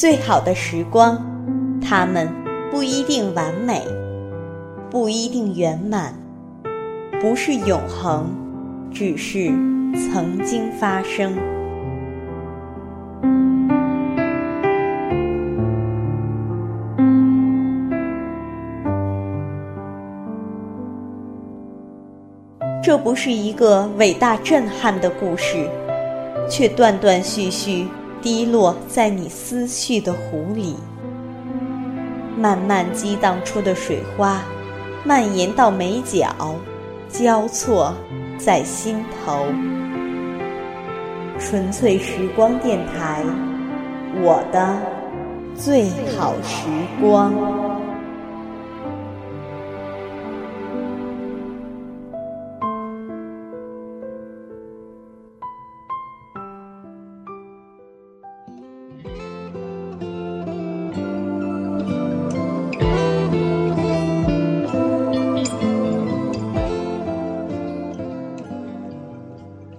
最好的时光，它们不一定完美，不一定圆满，不是永恒，只是曾经发生。这不是一个伟大震撼的故事，却断断续续滴落在你思绪的湖里，慢慢激荡出的水花，蔓延到眉角，交错在心头。纯粹时光电台，我的最好时光。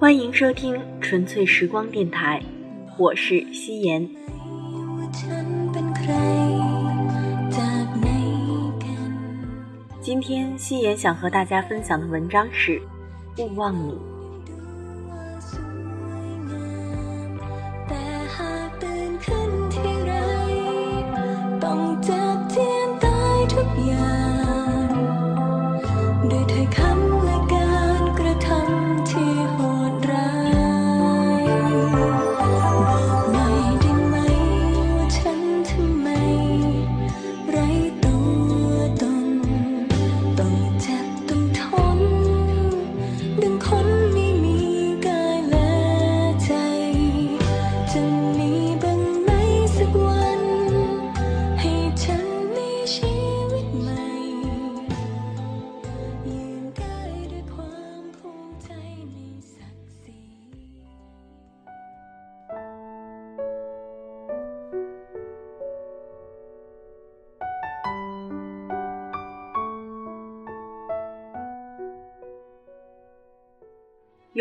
欢迎收听纯粹时光电台，我是夕颜。今天夕颜想和大家分享的文章是《勿忘你》。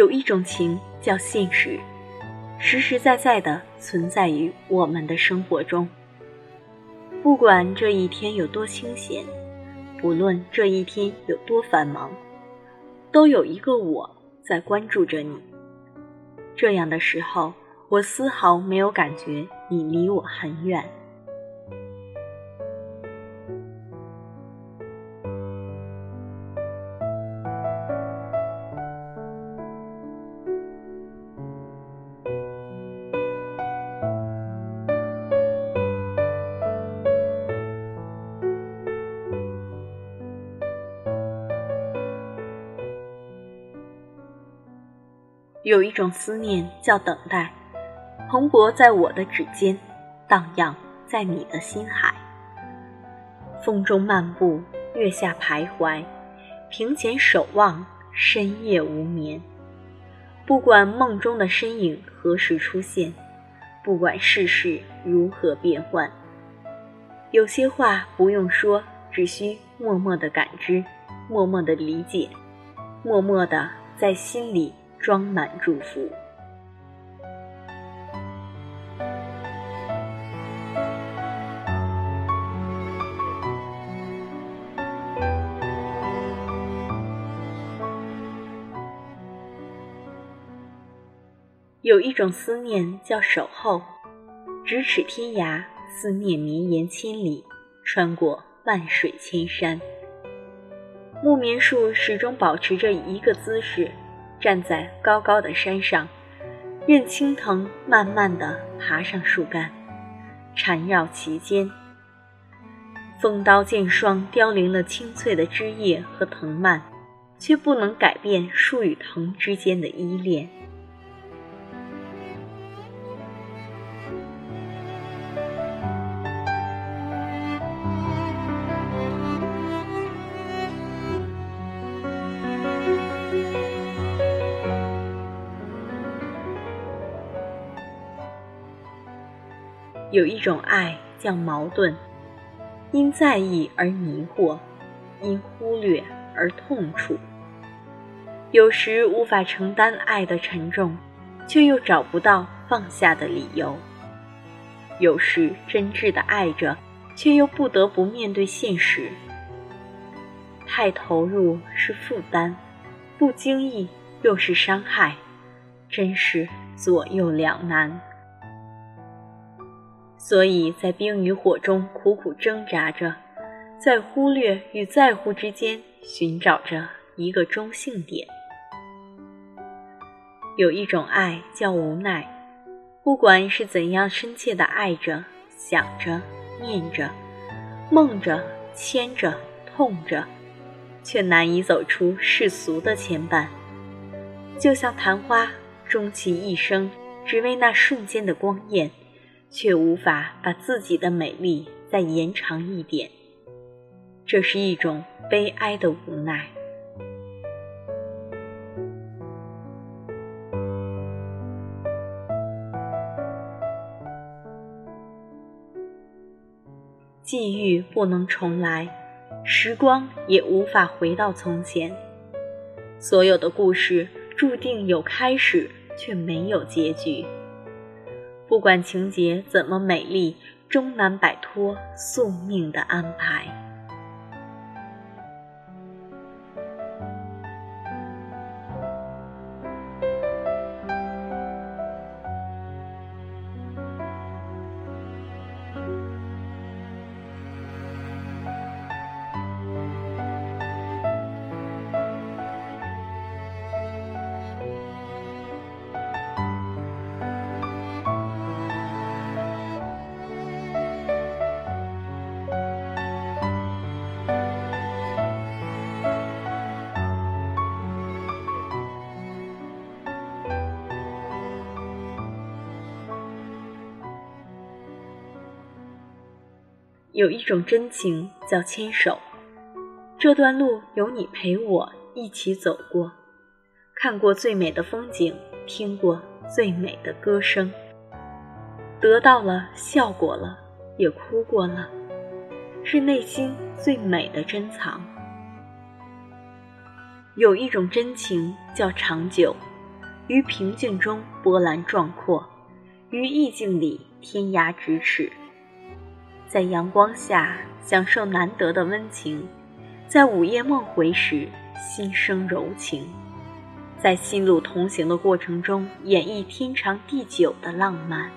有一种情叫现实，实实在在的存在于我们的生活中。不管这一天有多清闲，不论这一天有多繁忙，都有一个我在关注着你。这样的时候，我丝毫没有感觉你离我很远。有一种思念叫等待，蓬勃在我的指尖，荡漾在你的心海。风中漫步，月下徘徊，庭前守望，深夜无眠。不管梦中的身影何时出现，不管世事如何变换，有些话不用说，只需默默的感知，默默的理解，默默的在心里。装满祝福。有一种思念叫守候，咫尺天涯，思念绵延千里，穿过万水千山。木棉树始终保持着一个姿势。站在高高的山上，任青藤慢慢地爬上树干，缠绕其间。风刀剑霜凋零了青翠的枝叶和藤蔓，却不能改变树与藤之间的依恋。有一种爱叫矛盾，因在意而迷惑，因忽略而痛楚。有时无法承担爱的沉重，却又找不到放下的理由。有时真挚的爱着，却又不得不面对现实。太投入是负担，不经意又是伤害，真是左右两难。所以在冰与火中苦苦挣扎着，在忽略与在乎之间寻找着一个中性点。有一种爱叫无奈，不管是怎样深切的爱着、想着、念着、梦着、牵着、痛着，却难以走出世俗的牵绊。就像昙花，终其一生只为那瞬间的光艳，却无法把自己的美丽再延长一点。这是一种悲哀的无奈。际遇不能重来，时光也无法回到从前。所有的故事注定有开始，却没有结局。不管情节怎么美丽，终难摆脱宿命的安排。有一种真情叫牵手，这段路有你陪我一起走过，看过最美的风景，听过最美的歌声，得到了，笑过了，也哭过了，是内心最美的珍藏。有一种真情叫长久，于平静中波澜壮阔，于意境里天涯咫尺。在阳光下享受难得的温情，在午夜梦回时心生柔情，在心路同行的过程中演绎天长地久的浪漫。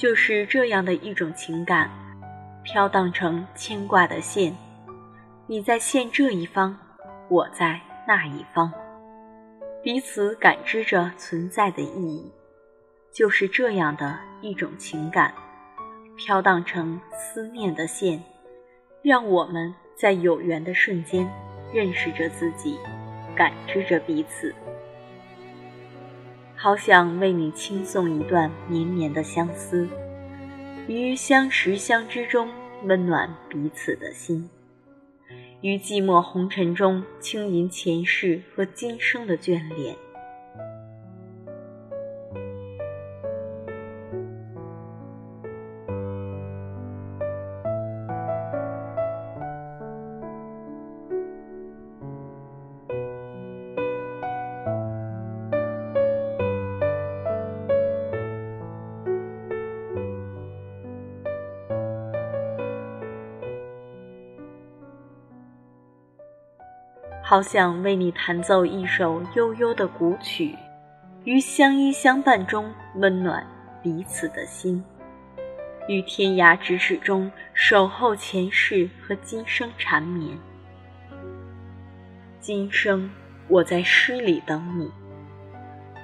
就是这样的一种情感，飘荡成牵挂的线。你在线这一方，我在那一方，彼此感知着存在的意义。就是这样的一种情感，飘荡成思念的线，让我们在有缘的瞬间认识着自己，感知着彼此。好想为你倾诵一段绵绵的相思，于相识相知中温暖彼此的心，于寂寞红尘中轻吟前世和今生的眷恋。好想为你弹奏一首悠悠的古曲，于相依相伴中温暖彼此的心，于天涯咫尺中守候前世和今生缠绵。今生我在诗里等你，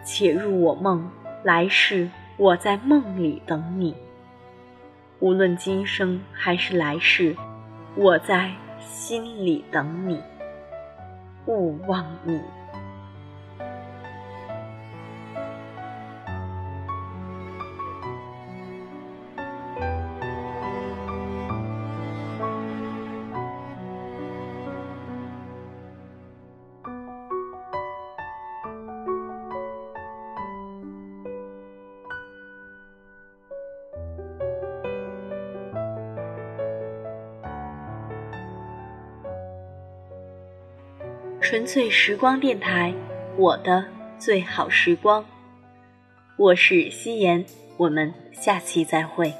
且入我梦；来世我在梦里等你。无论今生还是来世，我在心里等你。勿忘你。纯粹时光电台，我的最好时光。我是夕颜，我们下期再会。